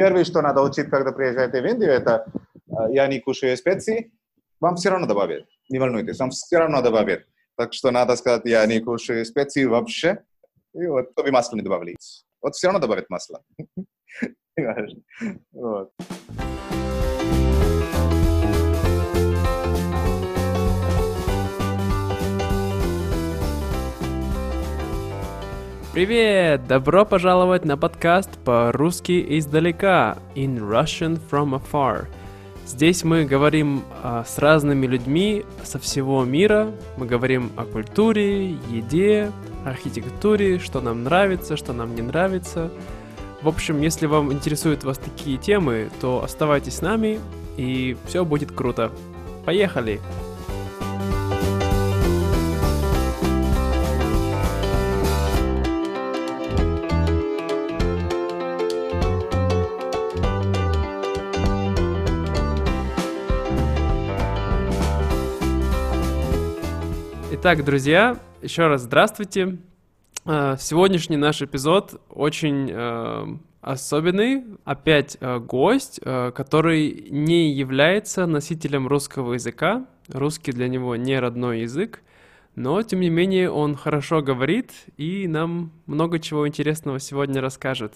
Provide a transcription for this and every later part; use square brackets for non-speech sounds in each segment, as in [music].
Первишто на да отчитках да приезжаете вендивета, ја ни кушуе специ, вам се равно да бавет. Не волнуйте, сам се равно да бавет. Так што надо сказат ја ни кушуе специ вообще. И вот тоа би масло не добавили. Вот се равно да добавят масло. [laughs] Вот. Привет! Добро пожаловать на подкаст по-русски издалека In Russian from Afar. Здесь мы говорим а, с разными людьми со всего мира. Мы говорим о культуре, еде, архитектуре, что нам нравится, что нам не нравится. В общем, если вам интересуют вас такие темы, то оставайтесь с нами, и все будет круто. Поехали! Итак, друзья, еще раз здравствуйте. Э, сегодняшний наш эпизод очень э, особенный. Опять э, гость, который не является носителем русского языка. Русский для него не родной язык. Но, тем не менее, он хорошо говорит и нам много чего интересного сегодня расскажет.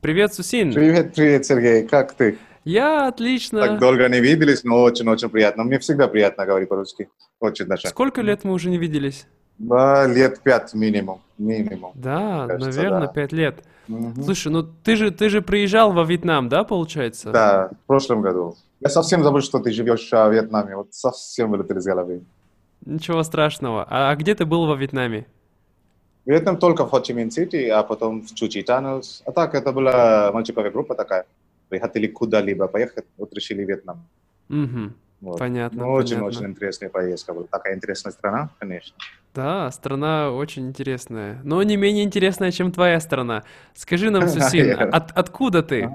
Привет, Сусин! Привет, привет, Сергей, как ты? Я отлично. Так долго не виделись, но очень-очень приятно. Мне всегда приятно говорить по-русски. Очень даже. Сколько лет мы уже не виделись? Да, лет пять минимум. минимум да, кажется, наверное, да. пять лет. Угу. Слушай, ну ты же, ты же приезжал во Вьетнам, да, получается? Да, в прошлом году. Я совсем забыл, что ты живешь в Вьетнаме. Вот совсем вылетел из головы. Ничего страшного. А, а где ты был во Вьетнаме? Вьетнам только в Хо Чи Мин Сити, а потом в Чучи Танус. А так, это была мальчиковая группа такая хотели куда-либо поехать, вот решили Вьетнам. Угу. Вот. Понятно. Ну, очень-очень интересная поездка была. Такая интересная страна, конечно. Да, страна очень интересная, но не менее интересная, чем твоя страна. Скажи нам, Сусин, [laughs] от, откуда ты?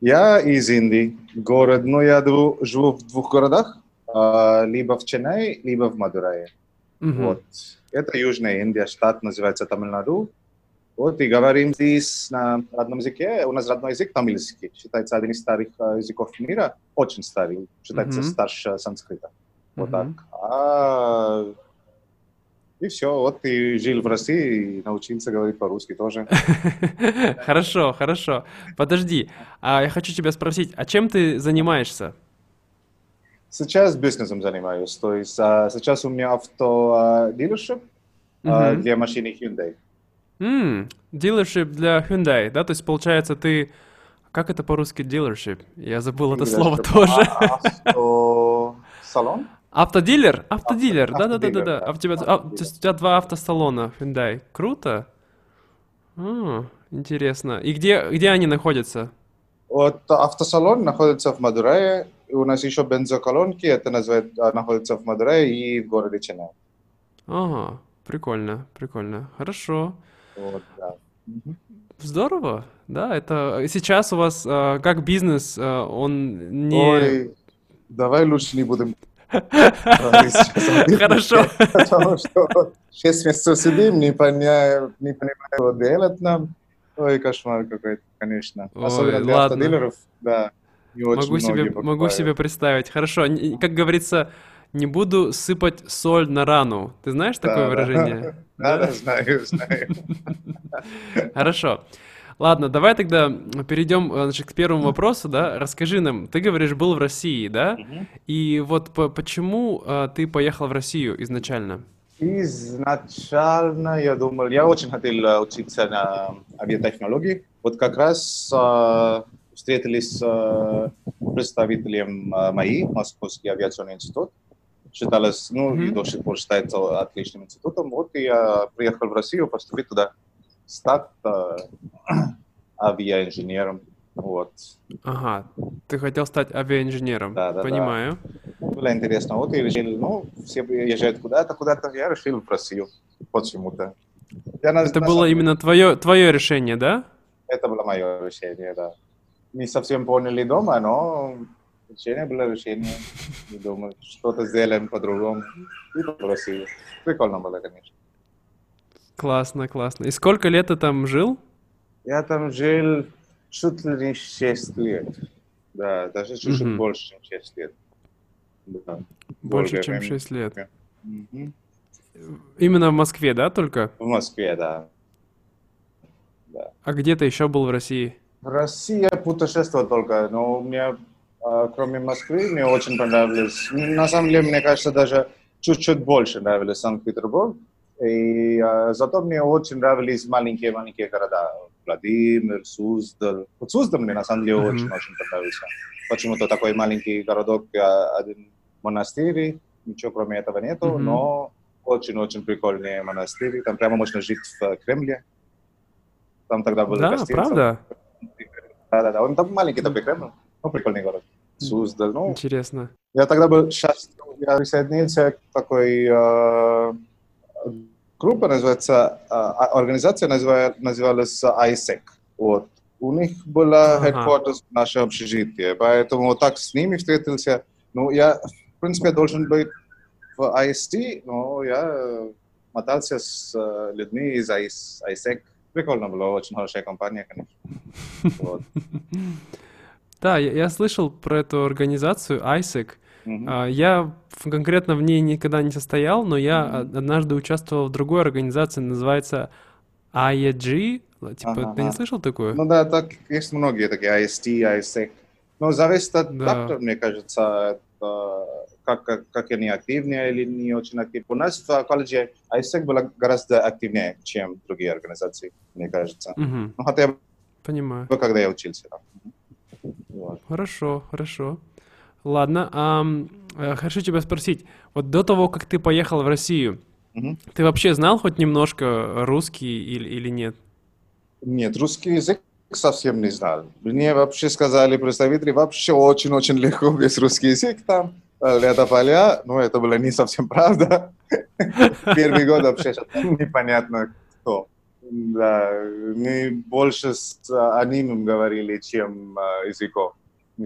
Я из Индии, город, но я живу в двух городах, а, либо в Ченнай, либо в Мадурае. Угу. Вот. Это Южная Индия, штат называется Тамилнаду. Вот, и говорим здесь на родном языке. У нас родной язык тамильский. Считается один из старых э, языков мира. Очень старый. Считается mm-hmm. старше санскрита. Mm-hmm. Вот так. А... И все. Вот ты жил в России и научился говорить по-русски тоже. [laughs] Хорошо, хорошо. Подожди. А я хочу тебя спросить, а чем ты занимаешься? Сейчас бизнесом занимаюсь. То есть а, сейчас у меня автодилершип а, для машины Hyundai. Mm, dealership для Hyundai, да? То есть, получается, ты... Как это по-русски dealership? Я забыл это слово [laughs] тоже. Салон? Автодилер? Автодилер, да-да-да-да. А у тебя, а, то есть у тебя два автосалона Hyundai. Круто. А, интересно. И где, где они находятся? Вот автосалон находится в Мадурае. У нас еще бензоколонки, это называется, находится в Мадурае и в городе Ченнай. Ага, прикольно, прикольно. Хорошо. Вот, да. Здорово, да, это сейчас у вас э, как бизнес, э, он не... Ой, давай лучше не будем [laughs] Хорошо. Потому что 6 месяцев сидим, не понимаю, не понимаю, что делать нам. Ой, кошмар какой-то, конечно. Ой, Особенно для ладно. автодилеров, да. Не очень могу себе, могу себе представить. Хорошо, как говорится, не буду сыпать соль на рану. Ты знаешь такое да, выражение? [laughs] Да, да, знаю, знаю. [laughs] Хорошо. Ладно, давай тогда перейдем значит, к первому вопросу, да. Расскажи нам, ты говоришь, был в России, да? И вот по почему а, ты поехал в Россию изначально? Изначально я думал, я очень хотел э, учиться на авиатехнологии. Вот как раз э, встретились с э, представителем э, МАИ, Московский авиационный институт считалось, ну, mm-hmm. и до сих пор считается отличным институтом. Вот и я приехал в Россию, поступил туда, стать э, [clears throat] авиаинженером. Вот. Ага, ты хотел стать авиаинженером, да, да, понимаю. Да. Было интересно. Вот и решил, ну, все езжают куда-то, куда-то, я решил в Россию почему-то. Я на, Это на было самом... именно твое, твое решение, да? Это было мое решение, да. Не совсем поняли дома, но Решение было решение. И думаю, что-то сделаем по-другому. И попросили. Прикольно было, конечно. Классно, классно. И сколько лет ты там жил? Я там жил чуть ли не 6 лет. Да, даже чуть-чуть mm-hmm. больше, чем 6 лет. Да. Больше, чем времени. 6 лет. Mm-hmm. Именно в Москве, да, только? В Москве, да. да. А где ты еще был в России? В России я путешествовал только, но мне, а, кроме Москвы, мне очень понравилось. На самом деле, мне кажется, даже чуть-чуть больше нравились Санкт-Петербург. И uh, зато мне очень нравились маленькие-маленькие города. Владимир, Суздаль. Вот Суздаль мне на самом деле mm-hmm. очень-очень понравился. Почему-то такой маленький городок, один монастырь, ничего кроме этого нету, mm-hmm. но очень-очень прикольные монастыри. Там прямо можно жить в Кремле. Там тогда был Да, гостиница. правда? Да-да-да. Он там маленький такой Кремль. Ну, прикольный город. Суздаль. Ну, Интересно. Я тогда был счастлив. Я присоединился к такой э, группа, называется, э, организация называлась ISEC. Вот. У них была ага. headquarters в наше общежитие, поэтому так с ними встретился. Ну, я, в принципе, должен быть в IST, но я мотался с э, людьми из ISEC. Прикольно было, очень хорошая компания, конечно. [laughs] Вот. Да, я, я слышал про эту организацию ISEC. Uh-huh. Я конкретно в ней никогда не состоял, но я uh-huh. однажды участвовал в другой организации, называется IEG. Типа, uh-huh. ты не слышал такое? Ну да, так есть многие такие IST, ISEC. Но зависит от да. доктора, мне кажется, как, как, как они активнее или не очень активнее. У нас в колледже ISEC была гораздо активнее, чем другие организации, мне кажется. Uh-huh. Ну, хотя бы Понимаю. когда я учился. Да. Вот. Хорошо, хорошо. Ладно, а, хочу тебя спросить, вот до того, как ты поехал в Россию, угу. ты вообще знал хоть немножко русский или, или нет? Нет, русский язык совсем не знал. Мне вообще сказали представители, вообще очень-очень легко без русский язык там, лето поля, но это было не совсем правда. [laughs] Первый год вообще непонятно кто. Да, мы больше с анимом говорили, чем э, языком.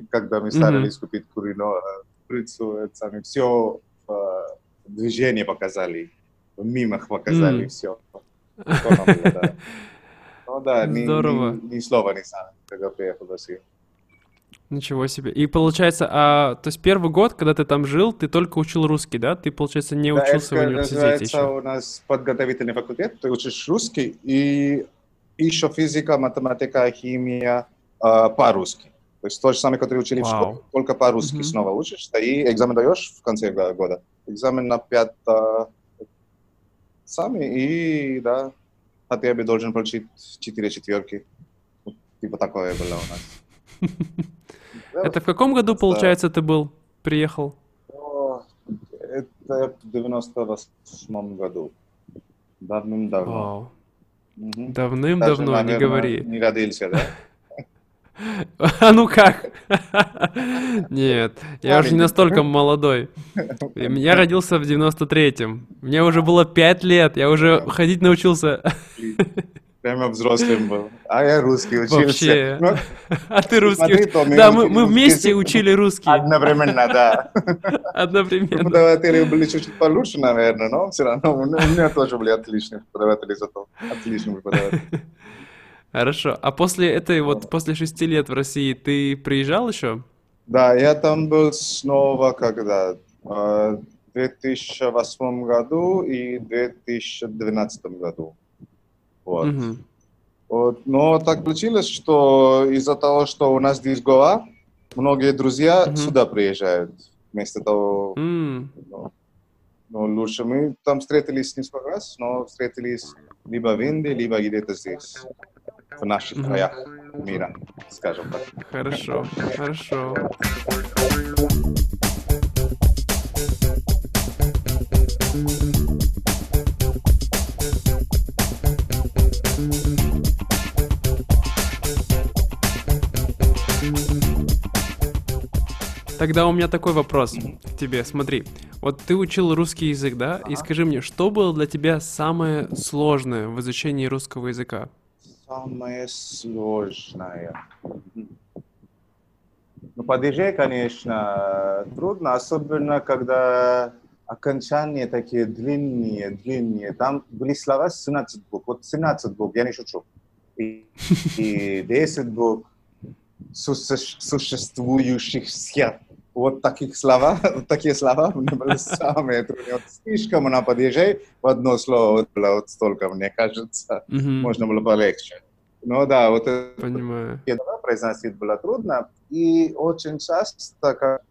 Когда мы старались mm-hmm. купить курино, курицу, это сами все э, движение показали, в мимах показали mm-hmm. все. [laughs] Ну да, ни, ни, ни слова не знаю, когда приехал в Россию. Ничего себе. И получается, а, то есть первый год, когда ты там жил, ты только учил русский, да? Ты, получается, не да, учился в университете еще? у нас подготовительный факультет, ты учишь русский, и еще физика, математика, химия э, по-русски. То есть то же самое, который учили Вау. в школе, только по-русски mm-hmm. снова учишься, и экзамен даешь в конце года. Экзамен на пять э, сами, и да, хотя бы должен получить четыре четверки. Типа такое было у нас. [laughs] Это в каком году, получается, ты был, приехал? Это в 98 году. Давным-давно. Давным-давно, не говори. Не родился, да? [laughs] А ну как? [laughs] Нет, я уже не настолько молодой. Я родился в 93-м. Мне уже было 5 лет, я уже ходить научился. Прямо взрослым был. А я русский учился. Вообще. Ну, [laughs] а ты русский. Смотри, да, мы, мы вместе учили русский. Одновременно, да. [laughs] Одновременно. Преподаватели были чуть-чуть получше, наверное, но все равно у меня тоже были отличные преподаватели зато. Отличные преподаватели. [laughs] Хорошо. А после этой, вот после шести лет в России, ты приезжал еще? Да, я там был снова когда? В 2008 году и 2012 году. Вот. Угу. Вот. Но так получилось, что из-за того, что у нас здесь Гоа, многие друзья угу. сюда приезжают. Вместо того, mm. ну, ну, лучше мы там встретились несколько раз, но встретились либо в Индии, либо где-то здесь, в наших mm-hmm. краях мира, скажем так. Хорошо, хорошо. Тогда у меня такой вопрос к тебе. Смотри, вот ты учил русский язык, да? И скажи мне, что было для тебя самое сложное в изучении русского языка? Самое сложное. Ну, падеже, конечно, трудно, особенно когда окончания такие длинные, длинные. Там были слова 17 букв. Вот 17 букв, я не шучу. И, и 10 букв. существующихся. Вот таких слова, [laughs] вот такие слова мне были самые трудные. Вот слишком на падеже в одно слово было вот столько, мне кажется. Мгм. Можно было полегче. Ну да, вот это Понимаю. произносить было трудно. И очень часто, как-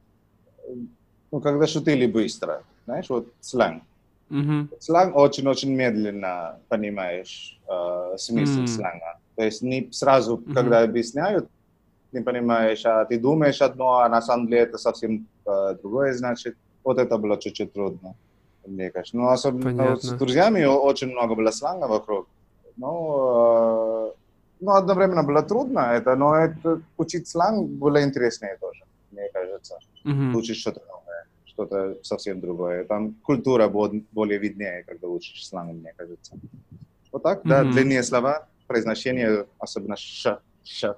ну, когда шутили быстро, знаешь, вот сленг. Мгм. Сленг очень-очень медленно понимаешь э, смысл М. сленга. То есть не сразу, Мгм. когда объясняют, не понимаешь, а ты думаешь одно, а на самом деле это совсем э, другое значит. Вот это было чуть-чуть трудно, мне кажется. Ну, особенно вот с Понятно. друзьями очень много было сленга вокруг. Ну, э, ну, одновременно было трудно это, но это, учить сленг было интереснее тоже, мне кажется Мгм. учишь что-то новое, что-то совсем другое. Там культура бо- более виднее, когда учишь сленг, мне кажется. Вот так, да, Мгм. длинные слова, произношение, особенно ш, ш.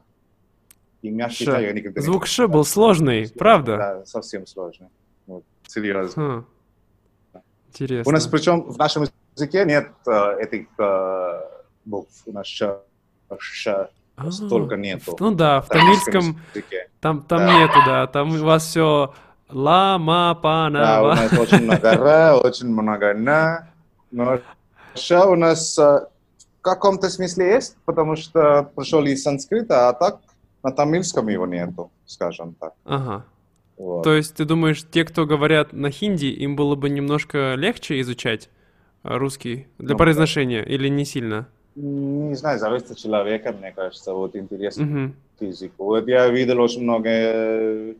И мягкий Ш. я никогда не Звук слышал. «ш» был сложный, правда? Да, совсем сложный. Вот, серьезно. Хм. Интересно. У нас причем в нашем языке нет э, этих э, букв. У нас ш, ш, А, столько нету. Ну да, в тамильском языке. там, там Да. нету, да, там у вас все ла, ма, па, на, Да, у нас очень много р, очень много на. Но ш у нас э, в каком-то смысле есть, потому что пришел из санскрита, а так на тамильском его нету, скажем так. Ага. Вот. То есть ты думаешь, те, кто говорят на хинди, им было бы немножко легче изучать а, русский для Ну, произношения или не сильно? Не знаю, зависит от человека, мне кажется, вот интересно Мгм. к языку. Вот я видел очень много э,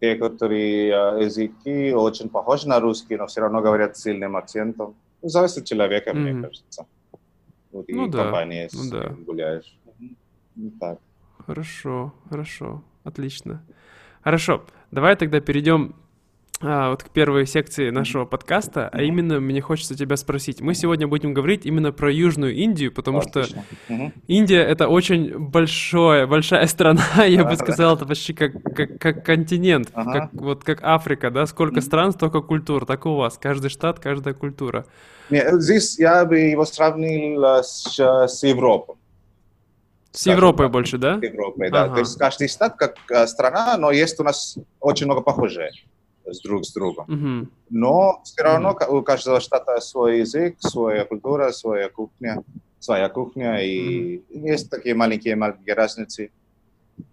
некоторые э, языки очень похожи на русский, но все равно говорят с сильным акцентом. Ну, Зависит от человека, мне Мгм. кажется. Вот Ну и да, компания, ну да. гуляешь. Ну, так. Хорошо, хорошо, отлично. Хорошо, давай тогда перейдем а, вот к первой секции нашего подкаста, а именно мне хочется тебя спросить. Мы сегодня будем говорить именно про Южную Индию, потому что. Индия это очень большое, большая страна, [laughs] я бы сказал, это почти как, как, как континент, Ага. как, вот как Африка, да, сколько стран, столько культур, так у вас, каждый штат, каждая культура. Здесь я бы его сравнил э, с, э, с Европой. С Европой так. больше, да? С Европой, да. Ага. То есть каждый штат как э, страна, но есть у нас очень много похожее с друг с другом. Мгм. Но все равно ка- у каждого штата свой язык, своя культура, своя кухня, своя кухня, и есть такие маленькие маленькие разницы.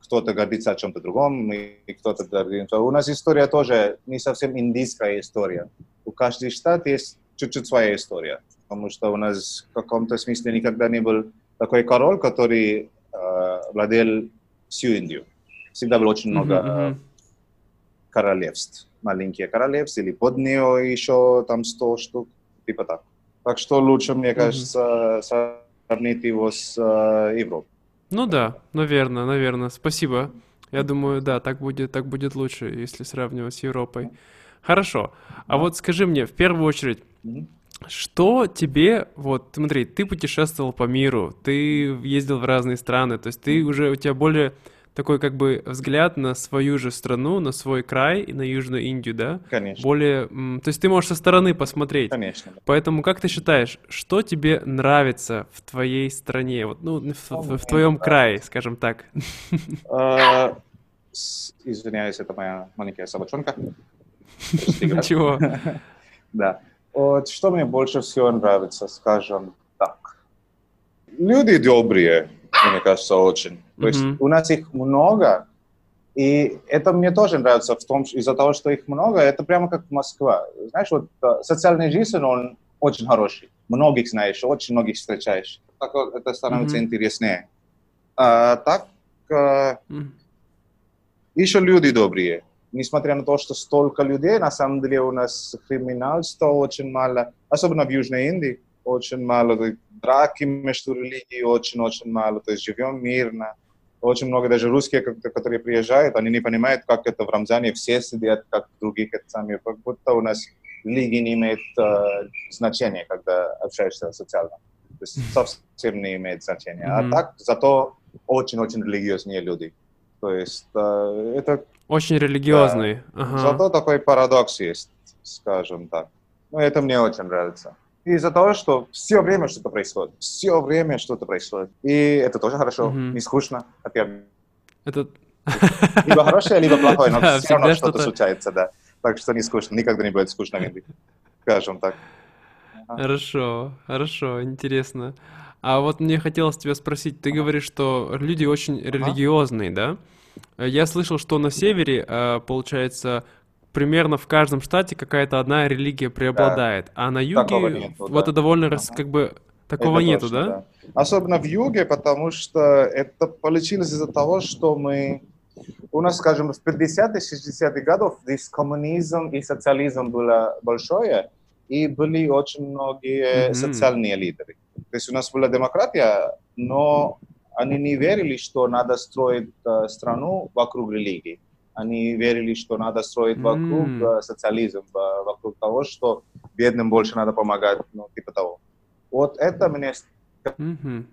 Кто-то гордится о чем-то другом, и кто-то гордится. У нас история тоже не совсем индийская история. У каждого штата есть чуть-чуть своя история, потому что у нас в каком-то смысле никогда не был такой король, который э, владел всю Индию. Всегда было очень много Мгм, мгм. королевств. Маленькие королевства или под нее еще там 100 штук, типа так. Так что лучше, мне Мгм. кажется, сравнить его с э, Европой. Ну да, наверное, наверное. Спасибо. Я думаю, да, так будет, так будет лучше, если сравнивать с Европой. Хорошо. А вот скажи мне, в первую очередь. Что тебе, вот, смотри, ты путешествовал по миру, ты ездил в разные страны, то есть ты уже, у тебя более такой как бы взгляд на свою же страну, на свой край и на Южную Индию, да? Конечно, Более, то есть ты можешь со стороны посмотреть. конечно. Поэтому как ты считаешь, что тебе нравится в твоей стране, вот, ну, в, в- в твоем крае, скажем так? С- Извиняюсь, это моя маленькая собачонка. [laughs] Ничего. [laughs] Да. Вот что мне больше всего нравится, скажем так. Люди добрые, мне кажется, очень. То есть у нас их много, и это мне тоже нравится в том, из-за того, что их много, это прямо как Москва. Знаешь, вот э, социальная жизнь, он очень хороший. Многих знаешь, очень многих встречаешь. Так вот, это становится Мгм. интереснее. А, так, э, М, еще люди добрые. Несмотря на то, что столько людей, на самом деле у нас криминальства очень мало, особенно в Южной Индии, очень мало, то есть драки между религией очень-очень мало, то есть живем мирно. Очень много даже русские, которые приезжают, они не понимают, как это в Рамзане все сидят, как в других, это сами, как будто у нас религия не имеет э, значения, когда общаешься социально. То есть совсем не имеет значения. А Мгм. так, зато очень-очень религиозные люди. То есть э, это Очень религиозный. Ага. зато такой парадокс есть, скажем так. Ну, это мне очень нравится. Из-за того, что все время что-то происходит. Все время что-то происходит. И это тоже хорошо, Мгм. не скучно, хотя Это... [laughs] Либо хорошее, либо плохое, но [laughs] да, все равно что-то случается, да. Так что не скучно, никогда не будет скучно скажем так. Хорошо, хорошо, интересно. А вот мне хотелось тебя спросить, ты говоришь, что люди очень религиозные, да? Я слышал, что на севере, а, получается, примерно в каждом штате какая-то одна религия преобладает, да. а на юге нету, вот да. это довольно ага. как бы такого это нету, точно, да? да? Особенно в юге, потому что это получилось из-за того, что мы у нас, скажем, в 50-х, 60-х годах здесь коммунизм и социализм было большое, и были очень многие mm-hmm. социальные лидеры. То есть у нас была демократия, но они не верили, что надо строить страну вокруг религии. Они верили, что надо строить вокруг mm. социализм, вокруг того, что бедным больше надо помогать, ну, типа того. Вот это мне, mm-hmm.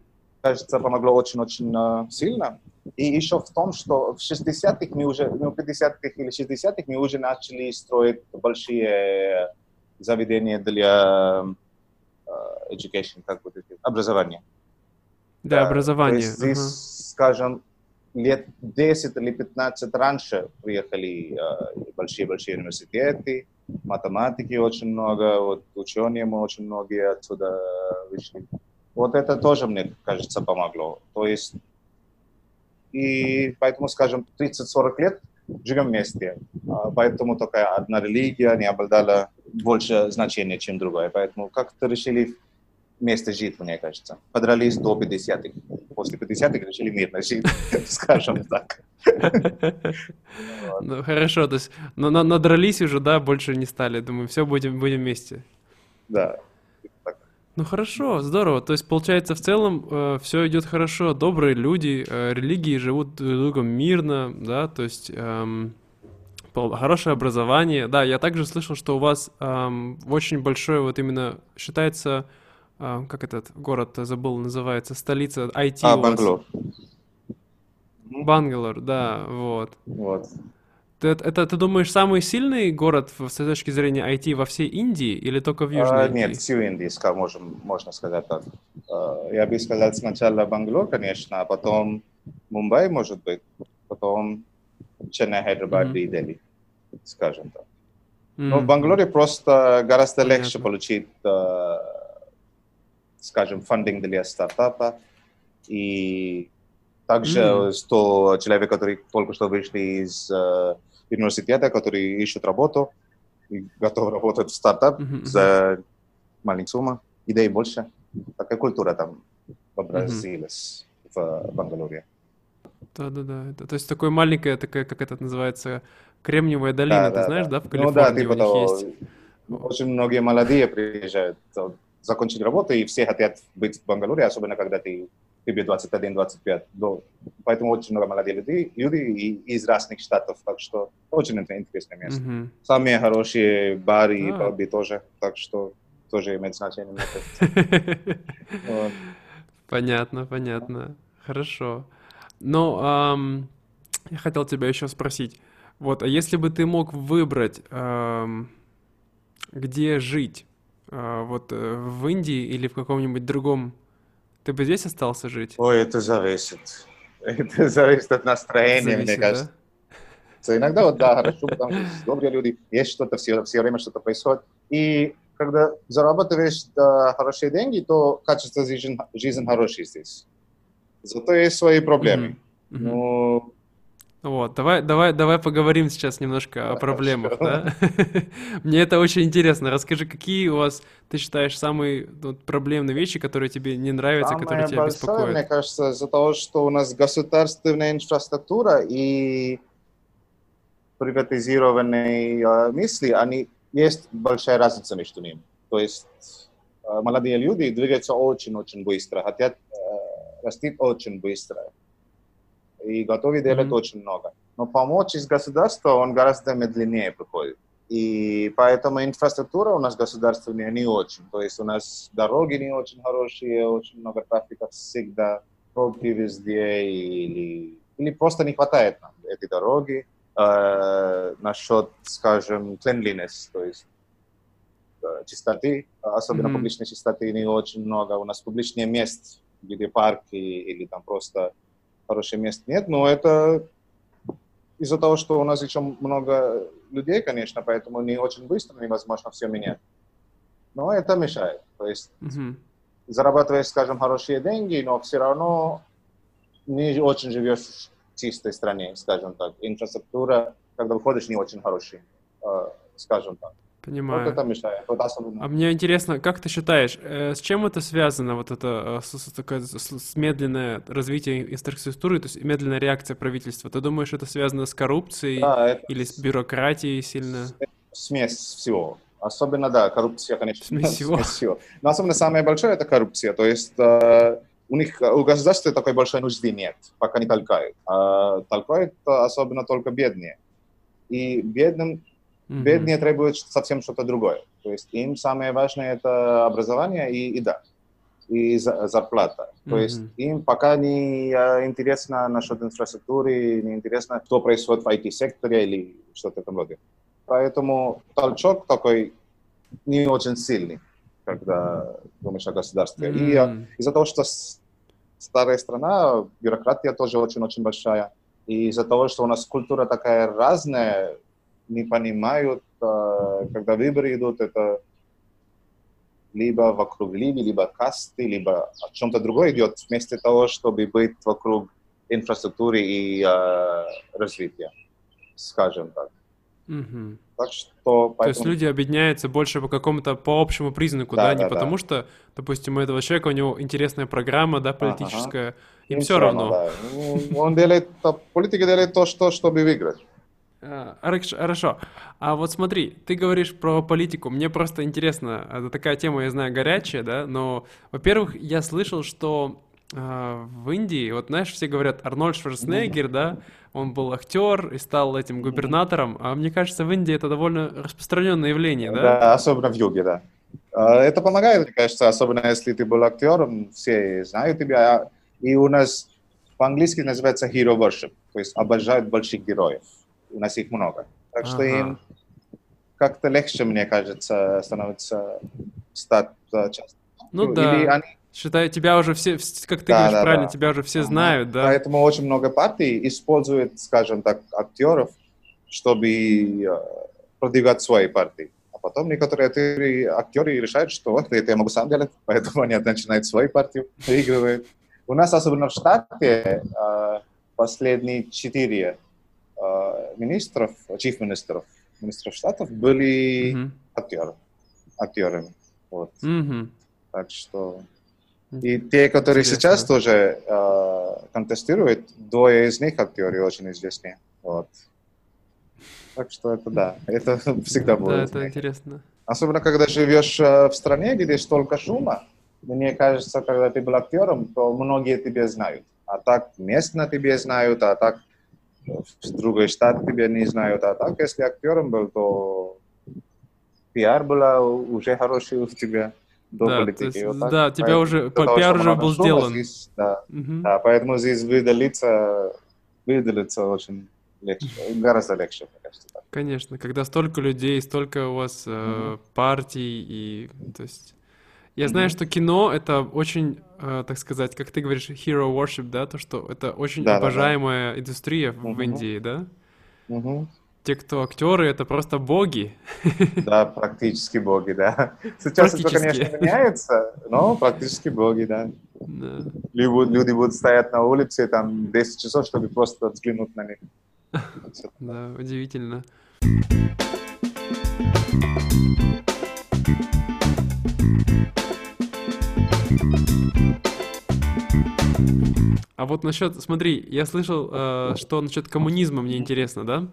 кажется, помогло очень-очень сильно. И еще в том, что в 60-х мы уже, ну, 50-х или 60-х мы уже начали строить большие заведения для education, как будет образования. Да, образование. То есть здесь, uh-huh. скажем, лет 10 или 15 раньше приехали большие-большие uh, университеты, математики очень много, вот ученые мы очень многие отсюда вышли. Вот это тоже, мне кажется, помогло. То есть, и поэтому, скажем, 30-40 лет живем вместе. Поэтому такая одна религия не обладала больше значения, чем другая. Поэтому как-то решили вместе жить, мне кажется. Подрались до 50-х. После 50-х решили мирно жить, [laughs] скажем так. [laughs] Ну, хорошо, то есть, но надрались уже, да, больше не стали. Думаю, все, будем, будем вместе. Да. Ну хорошо, здорово. То есть получается в целом э, все идет хорошо, добрые люди, э, религии живут друг другом мирно, да, то есть эм, хорошее образование. Да, я также слышал, что у вас эм, очень большое вот именно считается а, как этот город забыл, называется, столица IT. А, Бангалор. Бангалор, да, вот. Вот. Ты, это, ты думаешь, самый сильный город с точки зрения IT во всей Индии или только в Южной а, Индии? Нет, всю Индию, можем, можно сказать так. А, я бы сказал сначала Бангалор, конечно, а потом Мумбай, может быть, потом Ченнай, Хайдрабад mm-hmm. и Дели, скажем так. Mm-hmm. Но в Бангалоре просто гораздо Понятно. легче получить а, скажем, фандинг для стартапа. И также mm. 100 человек, которые только что вышли из э, университета, которые ищут работу и готовы работать в стартап mm-hmm. за маленькую сумму, идей больше. Такая культура там образилась mm-hmm. в Бангалоре. Да-да-да. То есть такое маленькое, такая, как это называется, Кремниевая долина, да, ты да, знаешь, да, да в Калифорнии ну, да, типа у них того. есть? Очень многие молодые приезжают закончить работу, и все хотят быть в Бангалоре, особенно когда ты тебе 21-25. Поэтому очень много молодых людей, люди из разных штатов, так что очень интересное место. Mm-hmm. Самые хорошие бары и ah. пабы тоже, так что тоже имеет значение. [laughs] Понятно, понятно. Хорошо. Ну, эм, я хотел тебя еще спросить. Вот, а если бы ты мог выбрать, эм, где жить, вот э, в Индии или в каком-нибудь другом, ты бы здесь остался жить? Ой, это зависит. [laughs] Это зависит от настроения, зависит, мне кажется. Да? Иногда вот да, хорошо, потому что добрые люди, есть что-то, все, все время что-то происходит. И когда зарабатываешь да, хорошие деньги, то качество жизни, жизни хорошее здесь. Зато есть свои проблемы. Mm-hmm. Ну, вот, давай, давай, давай поговорим сейчас немножко о проблемах, да? [laughs] Мне это очень интересно. Расскажи, какие у вас, ты считаешь, самые вот, проблемные вещи, которые тебе не нравятся, Самое которые тебя большое, беспокоят? мне кажется, из-за того, что у нас государственная инфраструктура и приватизированные э, мысли, они есть большая разница между ними. То есть э, молодые люди двигаются очень-очень быстро, хотят э, расти очень быстро и готовы делать mm-hmm. очень много. Но помочь из государства он гораздо медленнее приходит. И поэтому инфраструктура у нас государственная не очень. То есть у нас дороги не очень хорошие, очень много трафика всегда, пробки везде, или, или просто не хватает нам этой дороги. Э, насчет, скажем, cleanliness, то есть э, чистоты, особенно mm-hmm. публичной чистоты не очень много. У нас публичные места, где парки или там просто хорошее место нет, но это из-за того, что у нас еще много людей, конечно, поэтому не очень быстро невозможно все менять. Но это мешает. То есть mm-hmm. зарабатываешь, скажем, хорошие деньги, но все равно не очень живешь в чистой стране, скажем так. Инфраструктура, когда выходишь, не очень хорошая, э, скажем так. Понимаю. Вот это мешает. Вот особенно. А мне интересно, как ты считаешь, э, с чем это связано, вот это э, с, с, такое, с, с медленное развитие инфраструктуры, то есть медленная реакция правительства? Ты думаешь, это связано с коррупцией да, это... или с бюрократией сильно? Смесь всего. Особенно, да, коррупция, конечно. Смесь [laughs] всего. Смесь всего. Но особенно самое большое — это коррупция. То есть э, у них, у государства такой большой нужды нет, пока не толкают. А толкают особенно только бедные. И бедным Mm-hmm. Бедные требуют совсем что-то другое. То есть им самое важное это образование и еда, и зарплата. Mm-hmm. То есть им пока не а, интересно насчет инфраструктуры, не интересно, что происходит в IT-секторе или что-то в этом роде. Поэтому толчок такой не очень сильный, когда думаешь о государстве. Mm-hmm. И из-за того, что старая страна, бюрократия тоже очень-очень большая, и из-за того, что у нас культура такая разная, не понимают, а, когда выборы идут, это либо вокруг Ливи, либо касты, либо о чем-то другое идет, вместо того, чтобы быть вокруг инфраструктуры и э, развития, скажем так. Угу. Так что... Поэтому... То есть люди объединяются больше по какому-то, по общему признаку, да, да не да, потому да. что, допустим, у этого человека, у него интересная программа, да, политическая, ага. им, им все равно. равно. Да. Он делает, политика делает то, что, чтобы выиграть. А, хорошо. А вот смотри, ты говоришь про политику. Мне просто интересно, это такая тема, я знаю, горячая, да, но, во-первых, я слышал, что э, в Индии, вот знаешь, все говорят Арнольд Шварценеггер, да, он был актер и стал этим губернатором, а мне кажется, в Индии это довольно распространенное явление, да? Да, особенно в юге, да. А, это помогает, мне кажется, особенно если ты был актером, все знают тебя, и у нас по-английски называется hero worship, то есть обожают больших героев у нас их много. Так что ага. им как-то легче, мне кажется, становится стать частью. Ну, ну да. Или они... Считаю, тебя уже все, как ты да, говоришь да, правильно, да. тебя уже все ага. знают, да? Поэтому очень много партий используют, скажем так, актеров, чтобы э, продвигать свои партии. А потом некоторые актеры, актеры решают, что вот, это я могу сам делать, поэтому они начинают свою партию, выигрывают. У нас, особенно в Штате, э, последние четыре министров, чиф министров, министров штатов были mm-hmm. актеры, актерами. Вот. Mm-hmm. Так что и те, которые Интересно. сейчас тоже э, контестируют, двое из них актеры очень известные. Вот. Так что это да, это [laughs] всегда будет. Да, это интересно. Особенно, когда живешь э, в стране, где столько шума, мне кажется, когда ты был актером, то многие тебя знают. А так местно тебе знают, а так в другой штат тебя не знают. А так, если актером был, то пиар была уже хороший у тебя до да, политики. Есть, вот да, тебя поэтому, уже, того, пиар уже был сделан. Здесь, да, угу. да, поэтому здесь выдалиться, выдалиться очень легче, гораздо легче, мне кажется. Так. Конечно, когда столько людей, столько у вас угу. э, партий, и, то есть... Я mm-hmm. знаю, что кино — это очень, э, так сказать, как ты говоришь, hero worship, да, то, что это очень да, обожаемая да, да. индустрия mm-hmm. в Индии, да? Mm-hmm. Те, кто актеры, это просто боги. [laughs] Да, практически боги, да. Сейчас это, конечно, меняется, но практически боги, да. да. Люди, люди будут стоять на улице там 10 часов, чтобы просто взглянуть на них. [laughs] Да, удивительно. А вот насчет, смотри, я слышал, э, что насчет коммунизма мне интересно, да?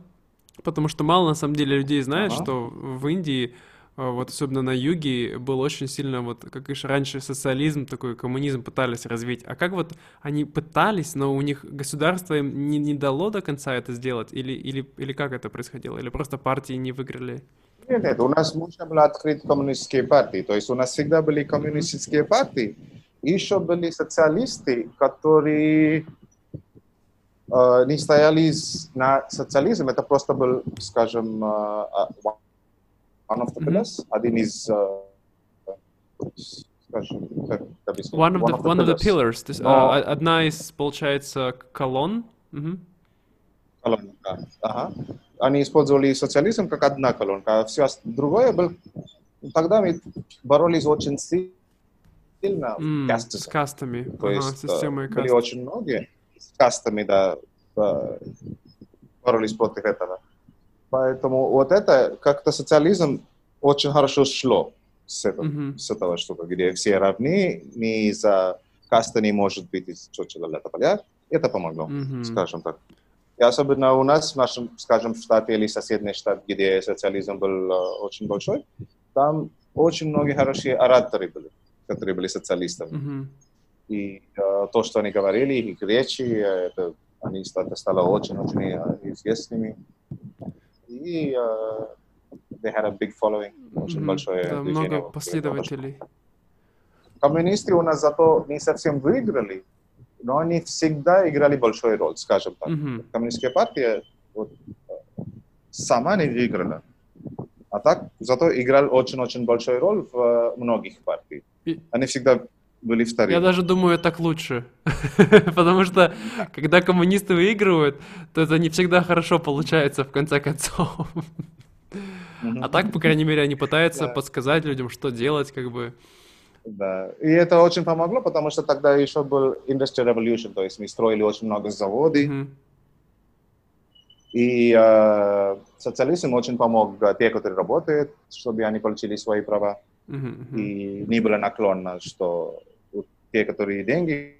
Потому что мало на самом деле людей знает, ага. что в Индии, э, вот особенно на юге, был очень сильно, вот как и раньше социализм, такой коммунизм пытались развить. А как вот они пытались, но у них государство им не, не дало до конца это сделать? Или, или, или как это происходило? Или просто партии не выиграли? Нет, нет, у нас можно было открыть коммунистические партии. То есть у нас всегда были коммунистические партии. И еще были социалисты, которые э, не стояли на социализм. Это просто был, скажем, uh, one of the pillars, mm-hmm. один из, uh, скажем, как объяснить? One of the, one of the pillars. То есть, Но... а, одна из, получается, колонн. Угу. Колонна, да. Ага. Они использовали социализм как одна колонка, а все другое было... Тогда мы боролись очень сильно mm, касты. с кастами. То ага, есть системой были каст. очень многие с кастами, да, боролись против этого. Поэтому вот это как-то социализм очень хорошо шло с этого, mm-hmm. с этого штука, где все равны, ни за каста не может быть из чего-то Это помогло, mm-hmm. скажем так. И особенно у нас, в нашем, скажем, штате или соседний штат, где социализм был uh, очень большой, там очень многие хорошие ораторы были, которые были социалистами. Mm-hmm. И uh, то, что они говорили, их речи, это, они стали, стало очень-очень известными. И uh, they had a big following, очень mm-hmm. большое да, много последователей. Коммунисты у нас зато не совсем выиграли, но они всегда играли большую роль, скажем так. Mm-hmm. Коммунистская партия вот, сама не выиграла. А так, зато играл очень-очень большую роль в uh, многих партиях. Они всегда были вторые. Я даже думаю, так лучше. [laughs] Потому что, когда коммунисты выигрывают, то это не всегда хорошо получается, в конце концов. А так, по крайней мере, они пытаются подсказать людям, что делать, как бы. Да, и это очень помогло, потому что тогда еще был Industrial Revolution, то есть мы строили очень много заводов. И э, социализм очень помог те, которые работают, чтобы они получили свои права, mm-hmm. и не было наклонно, что те, которые деньги,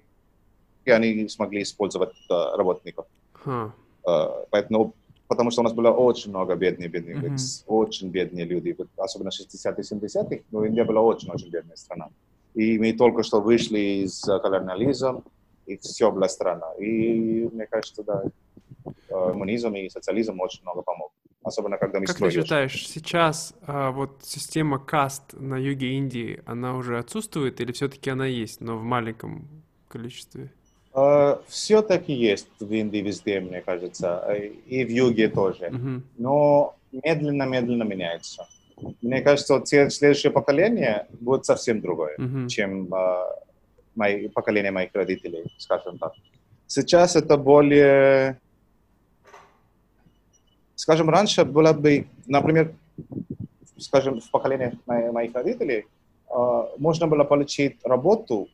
они смогли использовать э, работников. Huh. Э, поэтому потому что у нас было очень много бедных, бедных, mm-hmm. очень бедные люди, особенно 60-х, 70-х, но Индия была очень-очень бедная страна. И мы только что вышли из колониализма, и все была страна. И мне кажется, да, коммунизм и социализм очень много помог. Особенно, когда мы Как ты считаешь, сейчас а, вот система каст на юге Индии, она уже отсутствует или все-таки она есть, но в маленьком количестве? Uh, все-таки есть в Индии везде, мне кажется, и в юге тоже. Mm-hmm. Но медленно-медленно меняется. Мне кажется, вот следующее поколение будет совсем другое, mm-hmm. чем uh, мои, поколение моих родителей, скажем так. Сейчас это более... Скажем, раньше было бы, например, скажем, в поколении моих родителей, uh, можно было получить работу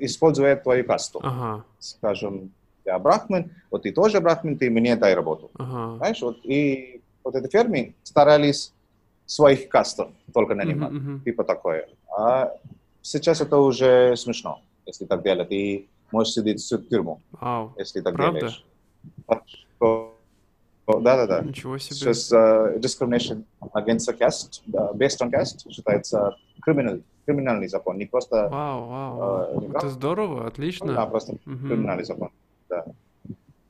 используя твою касту. Ага. Скажем, я брахман, вот ты тоже брахман, ты мне дай работу. Ага. Знаешь, вот, и вот эти фермы старались своих кастов только нанимать, uh-huh, uh-huh. типа такое. А сейчас это уже смешно, если так делать. Ты можешь сидеть в тюрьму, wow. если так Правда? делаешь. Да-да-да. Ничего себе. Сейчас uh, discrimination against a caste, uh, based on caste, считается criminal криминальный закон, не просто... Вау, вау. Э, Это здорово, отлично. Да, просто угу. криминальный закон, да.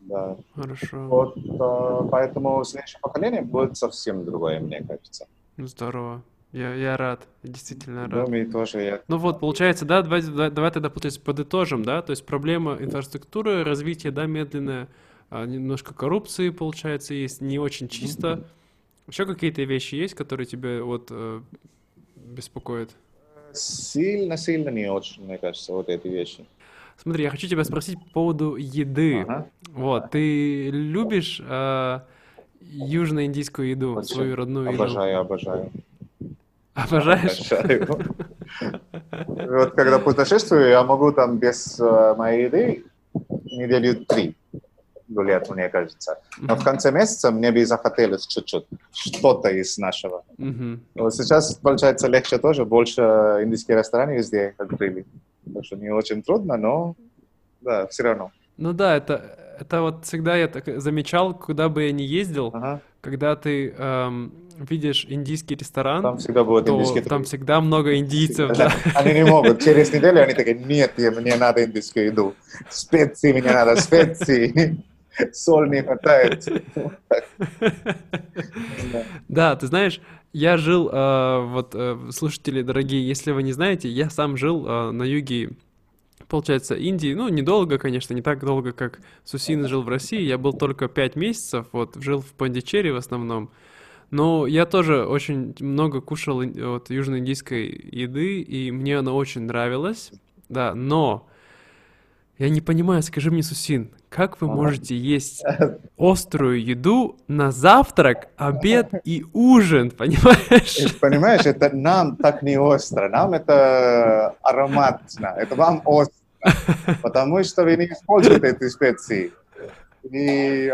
Да. Хорошо. Вот, э, поэтому следующее поколение будет совсем другое, мне кажется. Ну, здорово. Я, я рад, действительно рад. Ну, и тоже я... Ну вот, получается, да, давай, давай тогда, получается, подытожим, да, то есть проблема инфраструктуры, развитие, да, медленное, немножко коррупции, получается, есть, не очень чисто. Еще какие-то вещи есть, которые тебя вот э, беспокоят? Сильно-сильно не очень, мне кажется, вот эти вещи. Смотри, я хочу тебя спросить по поводу еды. Ага. Вот, ты любишь э, южноиндийскую еду, Очень. свою родную обожаю, еду? Обожаю, Обожаешь? Обожаю. [laughs] Вот когда путешествую, я могу там без э, моей еды неделю три гулять, мне кажется. Но в конце месяца мне бы захотелось чуть-чуть что-то из нашего. Mm-hmm. Вот сейчас, получается, легче тоже, больше индийские рестораны везде открыли. Так что не очень трудно, но да, все равно. Ну да, это, это вот всегда я так замечал, куда бы я ни ездил, ага. когда ты эм, видишь индийский ресторан, там всегда будет то индийский там всегда много индийцев. Да. Они не могут. Через неделю они такие, нет, мне надо индийскую еду. Специи мне надо, специи соль не хватает. [laughs] Да, ты знаешь, я жил, э, вот, э, слушатели дорогие, если вы не знаете, я сам жил э, на юге, получается, Индии, ну, недолго, конечно, не так долго, как Сусин жил в России, я был только пять месяцев, вот, жил в Пандичере в основном, Ну, я тоже очень много кушал вот южноиндийской еды, и мне она очень нравилась, да, но я не понимаю, скажи мне, Сусин, как вы можете есть [laughs] острую еду на завтрак, обед [laughs] и ужин, понимаешь? Понимаешь, это нам так не остро, нам это ароматно, это вам остро, потому что вы не используете эти специи. И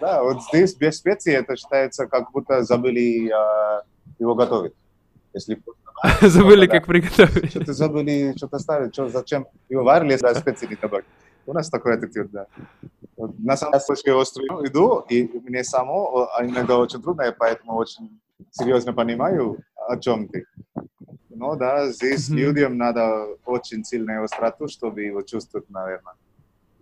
да, вот здесь без специй это считается, как будто забыли его готовить. Если [laughs] Забыли, как приготовить. Что-то забыли, что-то ставить, что, зачем его варили, если специи добавить. У нас такой аттитюд, да. На самом деле, острую еду, и мне само иногда очень трудно, я поэтому очень серьезно понимаю, о чем ты. Но да, здесь mm-hmm. людям надо очень сильную остроту, чтобы его чувствовать, наверное.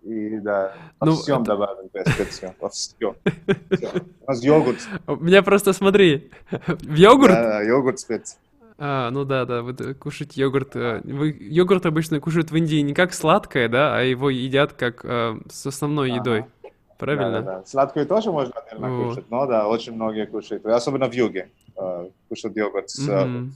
И да, во ну, всем это... добавим специй, во всем. [laughs] У нас йогурт. У меня просто, смотри, в [laughs] йогурт? Да, йогурт специй. А, ну да, да, вы кушаете йогурт. Э, вы, йогурт обычно кушают в Индии не как сладкое, да, а его едят как э, с основной ага. едой. Правильно? Да, да, да. Сладкое тоже можно, наверное, вот. кушать, но да, очень многие кушают. Особенно в юге э, кушают йогурт с, mm-hmm.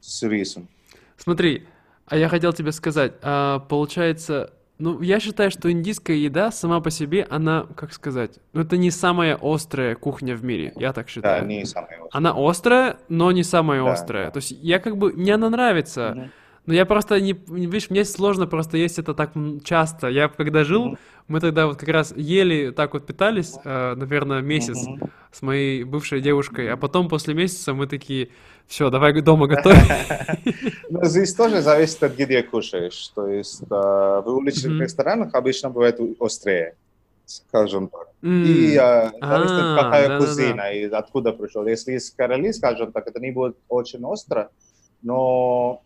с рисом. Смотри, а я хотел тебе сказать, а, получается, ну, я считаю, что индийская еда сама по себе, она, как сказать, ну, это не самая острая кухня в мире, я так считаю. Да, не самая острая. Она острая, но не самая да, острая. Да. То есть я как бы, мне она нравится, угу. Но я просто не, видишь, мне сложно просто есть это так часто. Я когда жил, мы тогда вот как раз ели, так вот питались, э, наверное, месяц с моей бывшей девушкой, а потом после месяца мы такие все, давай дома готовить. [laughs] Ну, здесь тоже зависит от где кушаешь. То есть в уличных ресторанах обычно бывает острее, скажем так. И зависит от а, какая кузина и откуда пришел. Если из Короли, скажем так, это не будет очень остро, но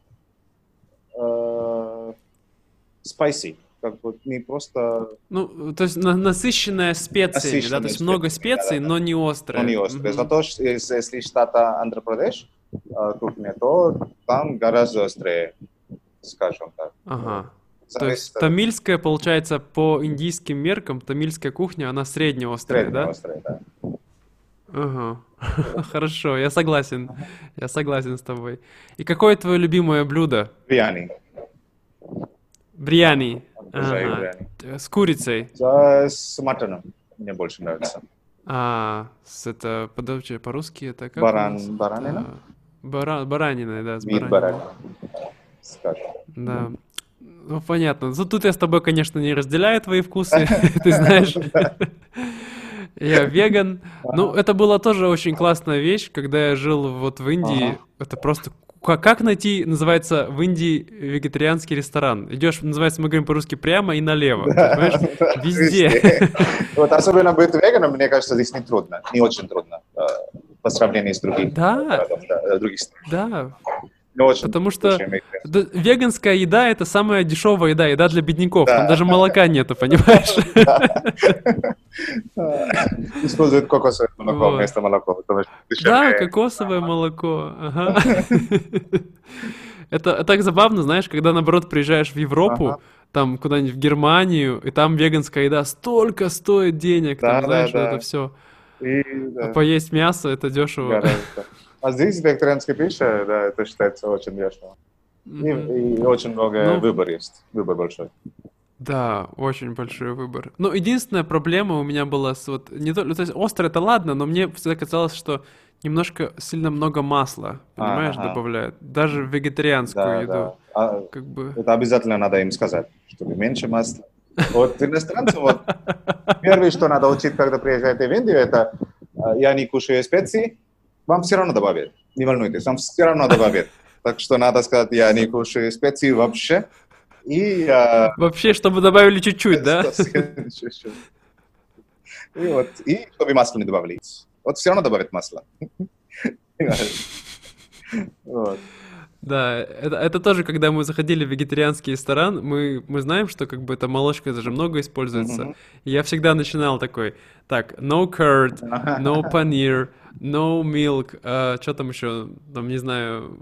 spicy как бы не просто... Ну, то есть на, насыщенная специями, насыщенная да, то есть много специй, да, да, но не острая. Но не острая. Mm-hmm. Зато если, если штата Андропрадеш, кухня, то там гораздо острее, скажем так. Ага. То есть тамильская, получается, по индийским меркам, тамильская кухня, она среднеострая, да? Среднеострая, да. Ага. [laughs] Хорошо, я согласен. Я согласен с тобой. И какое твое любимое блюдо? Бриани. Бриани. Ага. С курицей? С матаном. Мне больше нравится. А, с это, подожди, по-русски это как? Баран, баранина? Бара, баранина, да, с Вид баранины. Да. Ну, понятно. Ну, тут я с тобой, конечно, не разделяю твои вкусы, [laughs] ты знаешь. [laughs] Я веган. Ну, это была тоже очень классная вещь, когда я жил вот в Индии. Это просто как найти, называется, в Индии вегетарианский ресторан? Идешь, называется, мы говорим по-русски прямо и налево, понимаешь? [laughs] Везде. Вот особенно быть веганом, мне кажется, здесь не трудно, не очень трудно э, по сравнению с другими да. Других стран. Да. Очень, Потому что да, веганская еда это самая дешевая еда, еда для бедняков. Да. Там даже молока нету, понимаешь? Используют кокосовое молоко вместо молока. Да, кокосовое молоко. [laughs] Это так забавно, знаешь, когда, наоборот, приезжаешь в Европу, там куда-нибудь в Германию, и там веганская еда столько стоит денег, там, знаешь, это все. А поесть мясо это дешево. А здесь вегетарианская пища, да, это считается очень дешево. И, и очень много ну, выбор есть, выбор большой. Да, очень большой выбор. Но единственная проблема у меня была с вот не то, то есть остро это ладно, но мне всегда казалось, что немножко сильно много масла, понимаешь, ага. добавляют, даже в вегетарианскую да, еду. Да. А, как бы... Это обязательно надо им сказать, чтобы меньше масла. Вот иностранцам вот первое, что надо учить, когда приезжаете в Индию, это э, я не кушаю специи, вам все равно добавят. Не волнуйтесь, вам все равно добавят. Так что надо сказать, я не кушаю специи вообще. И, а... Вообще, чтобы добавили чуть-чуть, да? Чуть-чуть. И вот, и чтобы масло не добавили. Вот все равно добавят масло. Вот. Да, это, это тоже, когда мы заходили в вегетарианский ресторан, мы, мы знаем, что как бы эта молочка даже много используется. Mm-hmm. И я всегда начинал такой, так, no curd, no paneer, no milk, uh, что там еще, там, не знаю,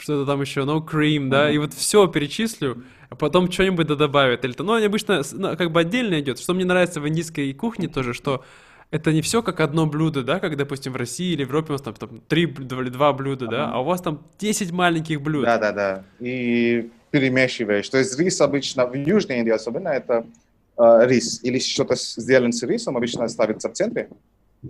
что-то там еще, no cream, да, и вот все перечислю, а потом что-нибудь да добавят. Или то, ну, они обычно ну, как бы отдельно идет. Что мне нравится в индийской кухне тоже, что это не все как одно блюдо, да, как, допустим, в России или в Европе у нас там, там три или два блюда, да, а у вас там 10 маленьких блюд. Да, да, да. И перемешиваешь. То есть рис обычно в Южной Индии особенно это э, рис или что-то сделано с рисом обычно ставится в центре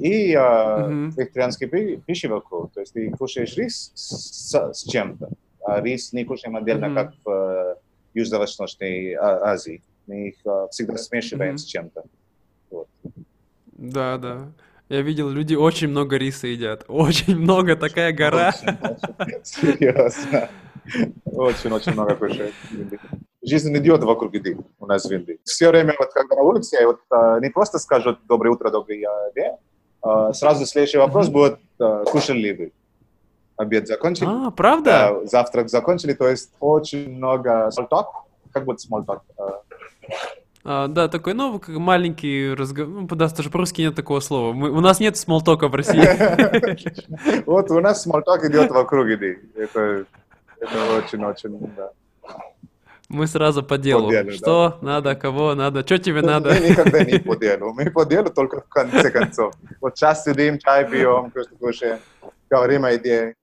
и э, mm-hmm. вегетарианские пищи вокруг. То есть ты кушаешь рис с, с чем-то, а рис не кушаем отдельно, mm-hmm. как в э, Южно-Восточной Азии. Мы их э, всегда смешиваем mm-hmm. с чем-то. Вот. Да, да. Я видел, люди очень много риса едят. [laughs] Очень много, такая гора. Серьезно. Очень-очень много кушают. Жизнь идет вокруг еды у нас в Индии. Все время, вот когда на улице, вот а, не просто скажут «доброе утро, добрый день», а, сразу следующий вопрос будет а, «кушали ли вы?» Обед закончили. А, правда? завтрак закончили, то есть очень много small talk, как будет small talk? А, да, такой, ну, маленький разговор. Ну, да, даже по-русски нет такого слова. Мы, у нас нет смолтока в России. [laughs] Вот у нас смолток идет вокруг еды. Это очень-очень, да. Мы сразу по делу. По делу что да. надо, кого надо, что тебе мы, надо. Мы никогда не по [laughs] делу. Мы по делу только в конце концов. Вот сейчас сидим, чай пьем, что кушаем, говорим о идее.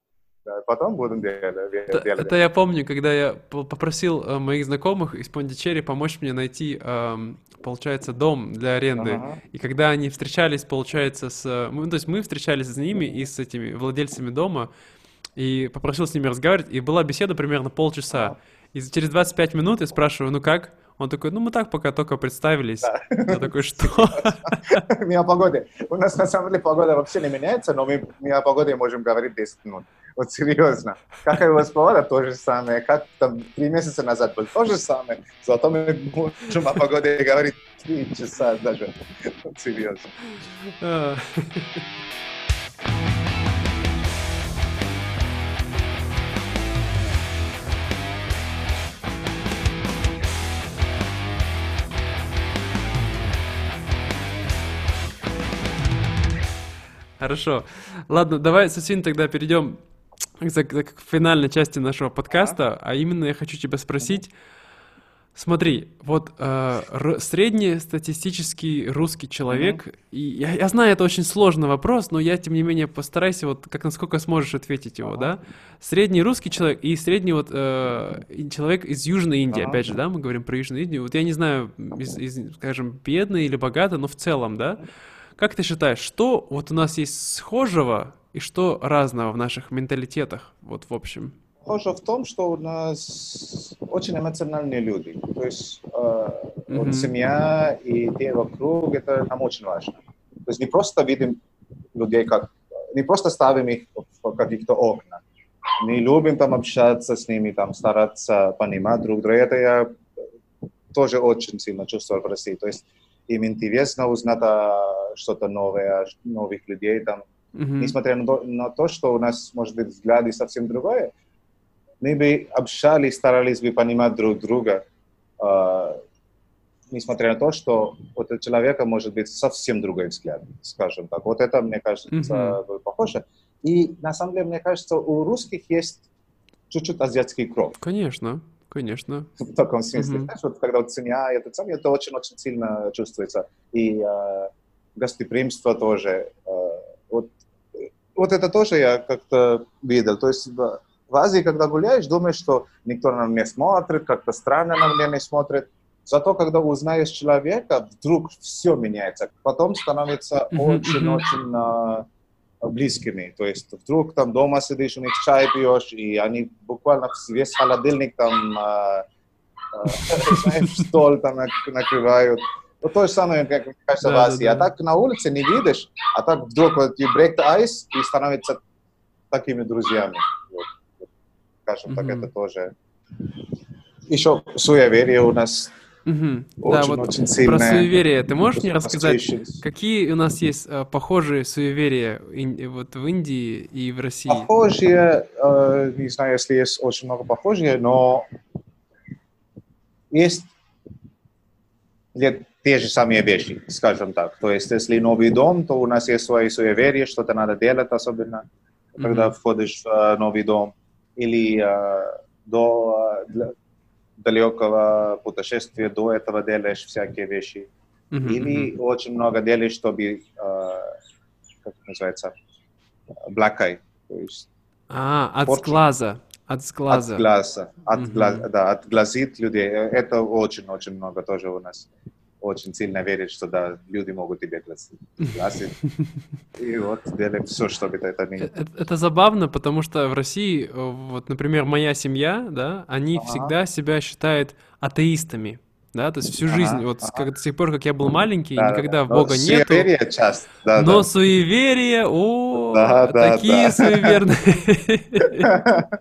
Да, потом будем делать. Это, это я помню, когда я попросил э, моих знакомых из Пондичери помочь мне найти, э, получается, дом для аренды. Ага. И когда они встречались, получается, с... Ну, то есть мы встречались с ними и с этими владельцами дома, и попросил с ними разговаривать, и была беседа примерно полчаса. Ага. И через 25 минут я спрашиваю, ну как? Он такой, ну мы так пока только представились. Да. Я такой, что? Мы о погоде. У нас на самом деле погода вообще не меняется, но мы, мы о погоде можем говорить 10 минут. Вот серьезно. Как вас погода, то же самое. Как там три месяца назад было то же самое. Зато мы можем о погоде говорить три часа даже. Вот серьезно. Хорошо. Ладно, давай, Сосин, тогда перейдем к, к финальной части нашего подкаста, а именно я хочу тебя спросить, Смотри, вот э, среднестатистический русский человек, mm-hmm. и я, я знаю, это очень сложный вопрос, но я, тем не менее, постарайся вот как насколько сможешь ответить его, uh-huh. да? Средний русский человек и средний вот э, человек из Южной Индии, uh-huh. опять же, да, мы говорим про Южную Индию. Вот я не знаю, из, из, скажем, бедный или богатый, но в целом, да? Как ты считаешь, что вот у нас есть схожего и что разного в наших менталитетах, вот в общем? Схоже в том, что у нас очень эмоциональные люди. То есть э, mm-hmm. вот семья и те вокруг, это нам очень важно. То есть не просто видим людей как... Не просто ставим их в каких-то окна. Мы любим там общаться с ними, там стараться понимать друг друга. Это я тоже очень сильно чувствовал в России. То есть им интересно узнать что-то новое, новых людей там. Mm-hmm. Несмотря на то, на то, что у нас, может быть, взгляды совсем другое, мы бы общались, старались бы понимать друг друга, э, несмотря на то, что у этого человека может быть совсем другой взгляд, скажем так. Вот это, мне кажется, mm-hmm. похоже. И на самом деле, мне кажется, у русских есть чуть-чуть азиатский кровь. Конечно. Конечно. [laughs] В таком смысле. Mm-hmm. Знаешь, вот когда вот семья, это, это очень-очень сильно чувствуется. И э, гостеприимство тоже. Э, вот, вот это тоже я как-то видел. То есть в, в Азии, когда гуляешь, думаешь, что никто на меня смотрит, как-то странно на меня не смотрит. Зато, когда узнаешь человека, вдруг все меняется. Потом становится очень-очень mm-hmm близкими. То есть вдруг там дома сидишь, у них чай пьешь, и они буквально весь холодильник там, э, э, [laughs] знаешь, стол там накрывают. Вот то же самое, как мне кажется, в Азии. А так на улице не видишь, а так вдруг вот you break the ice и становятся такими друзьями. Вот. Скажем так, это тоже... Еще суеверие у нас Угу. Очень, да, вот очень сильное. Про суеверие ты можешь мне рассказать, какие у нас есть э, похожие суеверия ин, вот в Индии и в России? Похожие, э, не знаю, если есть очень много похожие, но есть те же самые вещи, скажем так. То есть, если новый дом, то у нас есть свои суеверия, что-то надо делать особенно, когда mm-hmm. входишь в uh, новый дом. Или uh, до, uh, далекого путешествия до этого делаешь всякие вещи. Uh-huh, или очень много делаешь, чтобы, э, как называется, eye. То есть а, от порчу. глаза. От глаза. От глаза. От, uh-huh. глаз, да, от глазит людей. Это очень-очень много тоже у нас очень сильно верит, что да, люди могут тебе гласить. [laughs] И вот делаем все, чтобы это не... Это, это забавно, потому что в России, вот, например, моя семья, да, они ага. всегда себя считают атеистами. Да, то есть всю жизнь, ага, вот ага. Как, до сих пор, как я был маленький, да, никогда да, Бога нету. Суеверие часто, да, Но да. суеверие, о, да, такие да. суеверные.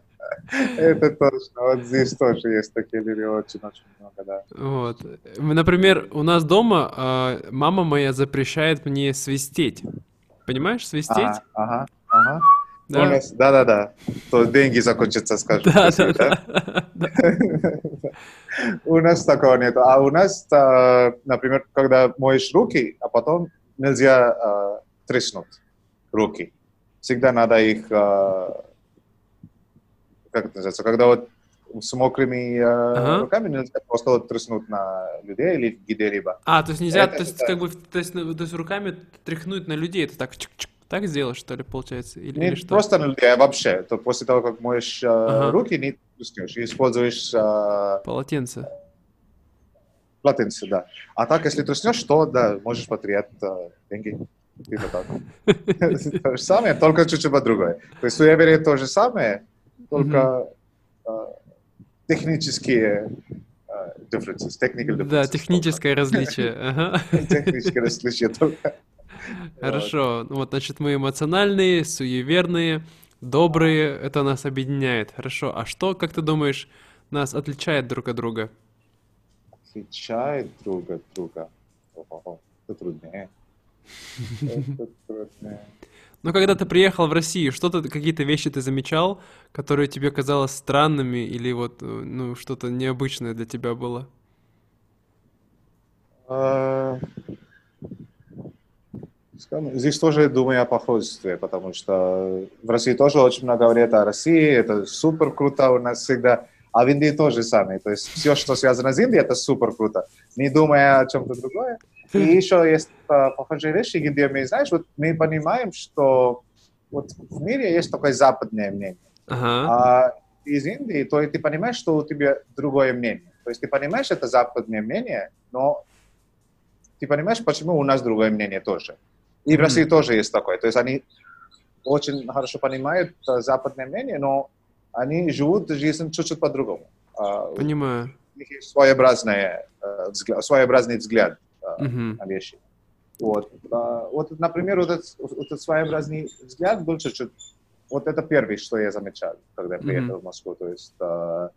[laughs] Это точно. Вот здесь тоже есть такие люди, очень-очень много, да. Вот. Например, у нас дома э, мама моя запрещает мне свистеть. Понимаешь, свистеть? Ага, ага. Да. да, да, То деньги закончатся, скажем. Да, да, да. [laughs] У нас такого нет. А у нас, а, например, когда моешь руки, а потом нельзя а, треснуть руки. Всегда надо их как это называется, когда вот с мокрыми э, ага. руками нельзя просто вот тряснуть на людей или где-либо. А, то есть нельзя, это, то есть это... как бы, то есть, то есть руками тряхнуть на людей, это так чик-чик, так сделать, что ли, получается? Или, не или что? просто на людей, а вообще. То после того, как моешь э, ага. руки, не тряснешь, используешь... Э, Полотенце. Полотенце, да. А так, если тряснешь, то, да, можешь потерять э, деньги. Типа так. [laughs] [laughs] То же самое, только чуть-чуть по-другому. То есть суеверие то же самое, только mm-hmm. технические differences, technical differences. Да, техническое различие. [laughs] Техническое различие только. Хорошо. Вот, значит, мы эмоциональные, суеверные, добрые, это нас объединяет. Хорошо. А что, как ты думаешь, нас отличает друг от друга? Отличает друг от друга? это труднее. [laughs] Это труднее. Но когда ты приехал в Россию, что-то, какие-то вещи ты замечал, которые тебе казалось странными или вот, э, ну, что-то необычное для тебя было? А, здесь тоже думаю о походстве, потому что в России тоже очень много говорят о России, это супер круто у нас всегда, а в Индии тоже самое. То есть все, что связано с Индией, это супер круто. Не думая о чем-то другое. И еще есть uh, похожие вещи, где мы, знаешь, вот мы понимаем, что вот в мире есть такое западное мнение. Uh-huh. А из Индии, то ты понимаешь, что у тебя другое мнение. То есть ты понимаешь, это западное мнение, но ты понимаешь, почему у нас другое мнение тоже. И в России mm-hmm. тоже есть такое. То есть они очень хорошо понимают западное мнение, но они живут жизнь чуть-чуть по-другому. Понимаю. У них есть своеобразный, своеобразный взгляд uh-huh. на вещи. Вот. А, вот, например, вот этот, вот этот своеобразный взгляд был чуть-чуть... Вот это первое, что я замечал, когда я приехал uh-huh. в Москву. То есть а,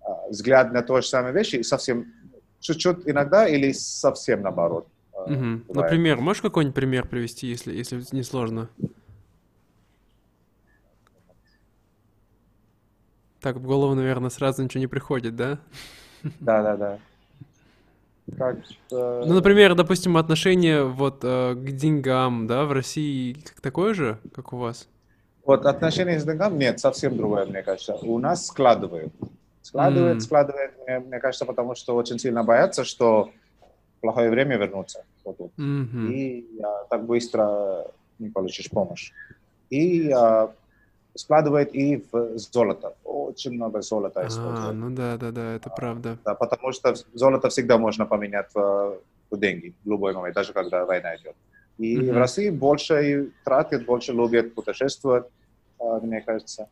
а, взгляд на то же самое вещи совсем чуть-чуть иногда или совсем наоборот. Uh-huh. Например, можешь какой-нибудь пример привести, если, если не сложно? Так, в голову, наверное, сразу ничего не приходит, да? Да, да, да как. Ну, например, допустим, отношение вот э, к деньгам, да, в России такое же, как у вас? Вот отношение с деньгам нет, совсем другое, мне кажется. У нас складывают. Складывают, mm. складывают, мне, мне кажется, потому что очень сильно боятся, что плохое время вернутся. Вот, mm-hmm. И а, так быстро не получишь помощь. И а, складывает и в золото. Очень много золота использует. А, ну да, да, да, это правда. Да, потому что золото всегда можно поменять в, в деньги в любой момент, даже когда война идет. И mm-hmm. в России больше тратят, больше любят путешествовать, а, мне кажется.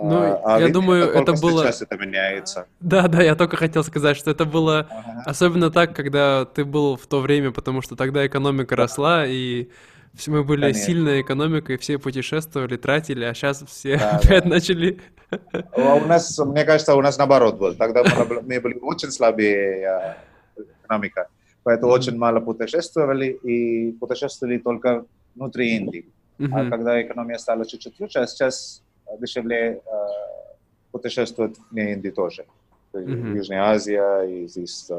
Ну, а, я думаю, это, это было... Сейчас это меняется. Да, да, я только хотел сказать, что это было ага. особенно так, когда ты был в то время, потому что тогда экономика росла, и мы были Конечно. сильной экономикой, все путешествовали, тратили, а сейчас все да, [laughs] опять да. начали. А у нас, мне кажется, у нас наоборот был. Тогда мы были очень слабее экономика, поэтому mm-hmm. очень мало путешествовали и путешествовали только внутри Индии. Mm-hmm. А когда экономия стала чуть-чуть лучше, а сейчас дешевле путешествовать вне Индии тоже. Mm-hmm. Южная Азия и здесь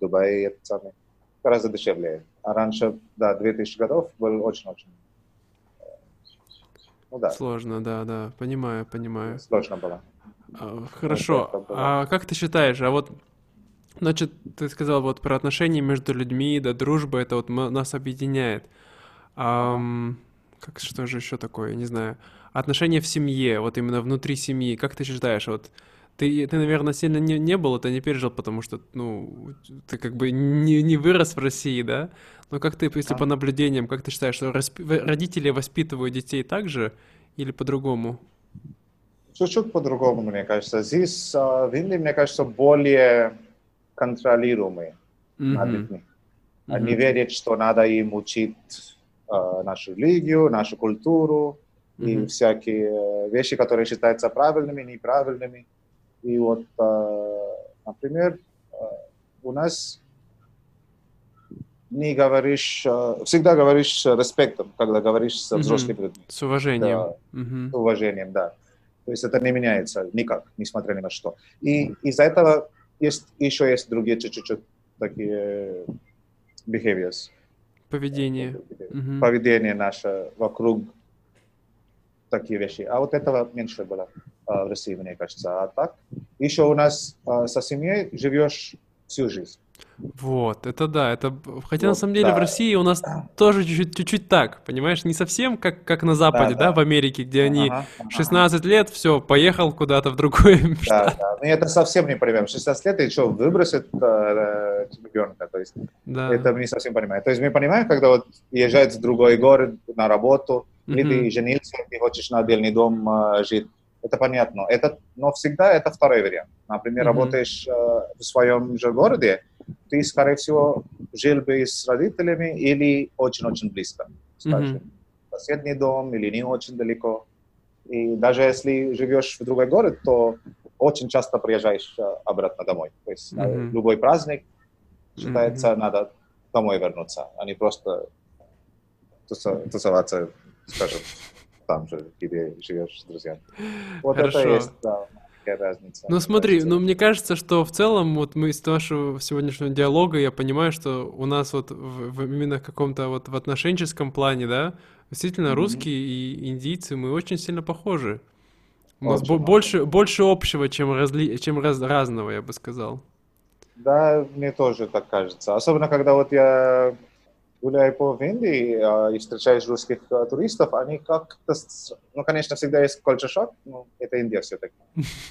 Дубай, это самое гораздо дешевле. А раньше, да, 2000 годов был очень-очень ну да. Сложно, да, да, понимаю, понимаю. Сложно было. А, хорошо. А как ты считаешь, а вот Значит, ты сказал вот про отношения между людьми, да, дружба, это вот нас объединяет. Um, как что же еще такое, не знаю. Отношения в семье, вот именно внутри семьи. Как ты считаешь, вот ты, ты наверное, сильно не, не был, это не пережил, потому что, ну, ты как бы не, не вырос в России, да? Но как ты, если по наблюдениям, как ты считаешь, что расп... родители воспитывают детей так же или по-другому? Чуть-чуть по-другому, мне кажется. Здесь а, в Индии, мне кажется, более контролируемые mm-hmm. над детьми. Они mm-hmm. верят, что надо им учить э, нашу религию, нашу культуру mm-hmm. и всякие вещи, которые считаются правильными, неправильными. И вот, э, например, э, у нас не говоришь, всегда говоришь с респектом, когда говоришь со взрослыми mm-hmm. людьми. С уважением. Да, mm-hmm. С уважением, да. То есть это не меняется никак, несмотря ни на что. И из-за этого есть, еще есть другие чуть-чуть такие behaviors. Поведение. Mm-hmm. Поведение наше вокруг такие вещи. А вот этого меньше было в России, мне кажется. А так, еще у нас а, со семьей живешь всю жизнь. Вот, это да, это... Хотя вот, на самом деле да. в России у нас тоже чуть-чуть, чуть-чуть так, понимаешь, не совсем как, как на Западе, да, да. да в Америке, где они ага, 16 ага. лет, все, поехал куда-то в другой [laughs] да, штат. Да, но это совсем не понимаем. 16 лет и что, выбросит э, ребенка, то есть да. это мы не совсем понимаем. То есть мы понимаем, когда вот езжает в другой город на работу, mm-hmm. или ты женился, ты хочешь на отдельный дом э, жить, это понятно. Это, но всегда это второй вариант. Например, mm-hmm. работаешь э, в своем же городе, ты, скорее всего, жил бы с родителями или очень-очень близко, скажем. Mm-hmm. Соседний дом или не очень далеко. И даже если живешь в другой город, то очень часто приезжаешь э, обратно домой. То есть mm-hmm. любой праздник считается, mm-hmm. надо домой вернуться, а не просто тусоваться, скажем, там же, где живешь с друзьями. Вот Хорошо. это есть, да разница. Ну смотри, ну мне кажется, что в целом вот мы из нашего сегодняшнего диалога я понимаю, что у нас вот в, в именно каком-то вот в отношенческом плане, да, действительно mm-hmm. русские и индийцы мы очень сильно похожи. У нас очень больше больше общего, чем разли, чем раз, разного, я бы сказал. Да, мне тоже так кажется. Особенно когда вот я гуляю по Индии а, и встречаешь русских а, туристов, они как-то... Ну, конечно, всегда есть кольча шок, но это Индия все-таки.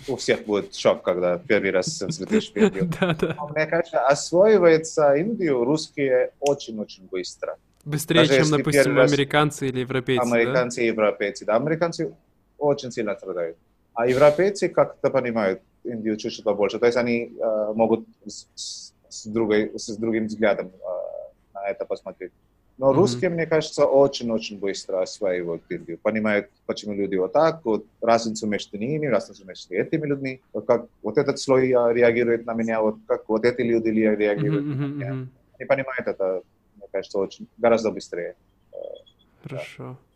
У всех будет шок, когда первый раз в Индию. [laughs] Да, да. Мне кажется, освоивается Индию русские очень-очень быстро. Быстрее, Даже чем, допустим, американцы или европейцы, Американцы да? и европейцы, да. Американцы очень сильно страдают. А европейцы как-то понимают Индию чуть-чуть побольше. То есть они э, могут с, с, другой, с другим взглядом э, на это посмотреть. Но mm-hmm. русские, мне кажется, очень-очень быстро осваивают Индию, понимают, почему люди вот так, вот разницу между ними, разницу между этими людьми, вот как вот этот слой реагирует на меня, вот как вот эти люди реагируют mm-hmm. на меня. Они понимают это, мне кажется, очень гораздо быстрее. Хорошо. Да.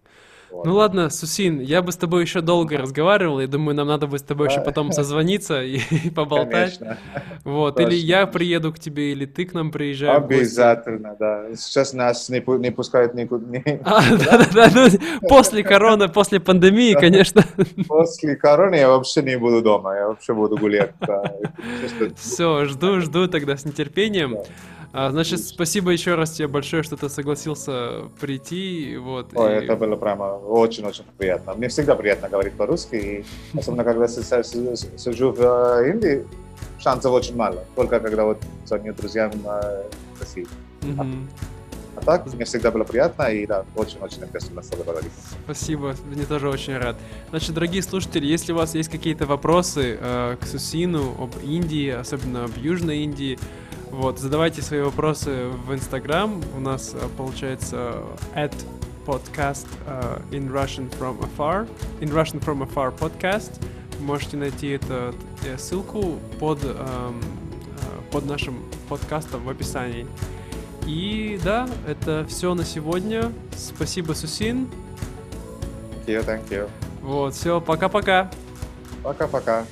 Ну ладно, Сусин, я бы с тобой еще долго разговаривал, и думаю, нам надо будет с тобой еще потом созвониться и, и [laughs] поболтать. Конечно. Вот, Точно. или я приеду к тебе, или ты к нам приезжаешь. Обязательно, да. Сейчас нас не, не пускают никуда. [laughs] А, да-да-да, ну, после короны, после пандемии, конечно. После короны я вообще не буду дома, я вообще буду гулять. [laughs] Все, жду, жду тогда с нетерпением. А, значит, спасибо еще раз тебе большое, что ты согласился прийти. Вот, Ой, и... это было прямо очень-очень приятно. Мне всегда приятно говорить по-русски, и особенно когда сижу в э, Индии, шансов очень мало. Только когда вот звоню друзьям э, в России. Mm-hmm. А так, мне всегда было приятно, и да, очень-очень интересно с тобой говорить. Спасибо, мне тоже очень рад. Значит, дорогие слушатели, если у вас есть какие-то вопросы э, к Сусину об Индии, особенно об Южной Индии, вот, задавайте свои вопросы в Инстаграм. У нас э, получается at podcast uh, in Russian from afar. In Russian from afar podcast. Можете найти эту э, ссылку под, эм, под нашим подкастом в описании. И да, это все на сегодня. Спасибо, Сусин. Thank you, thank you. Вот, все, пока-пока. Пока-пока.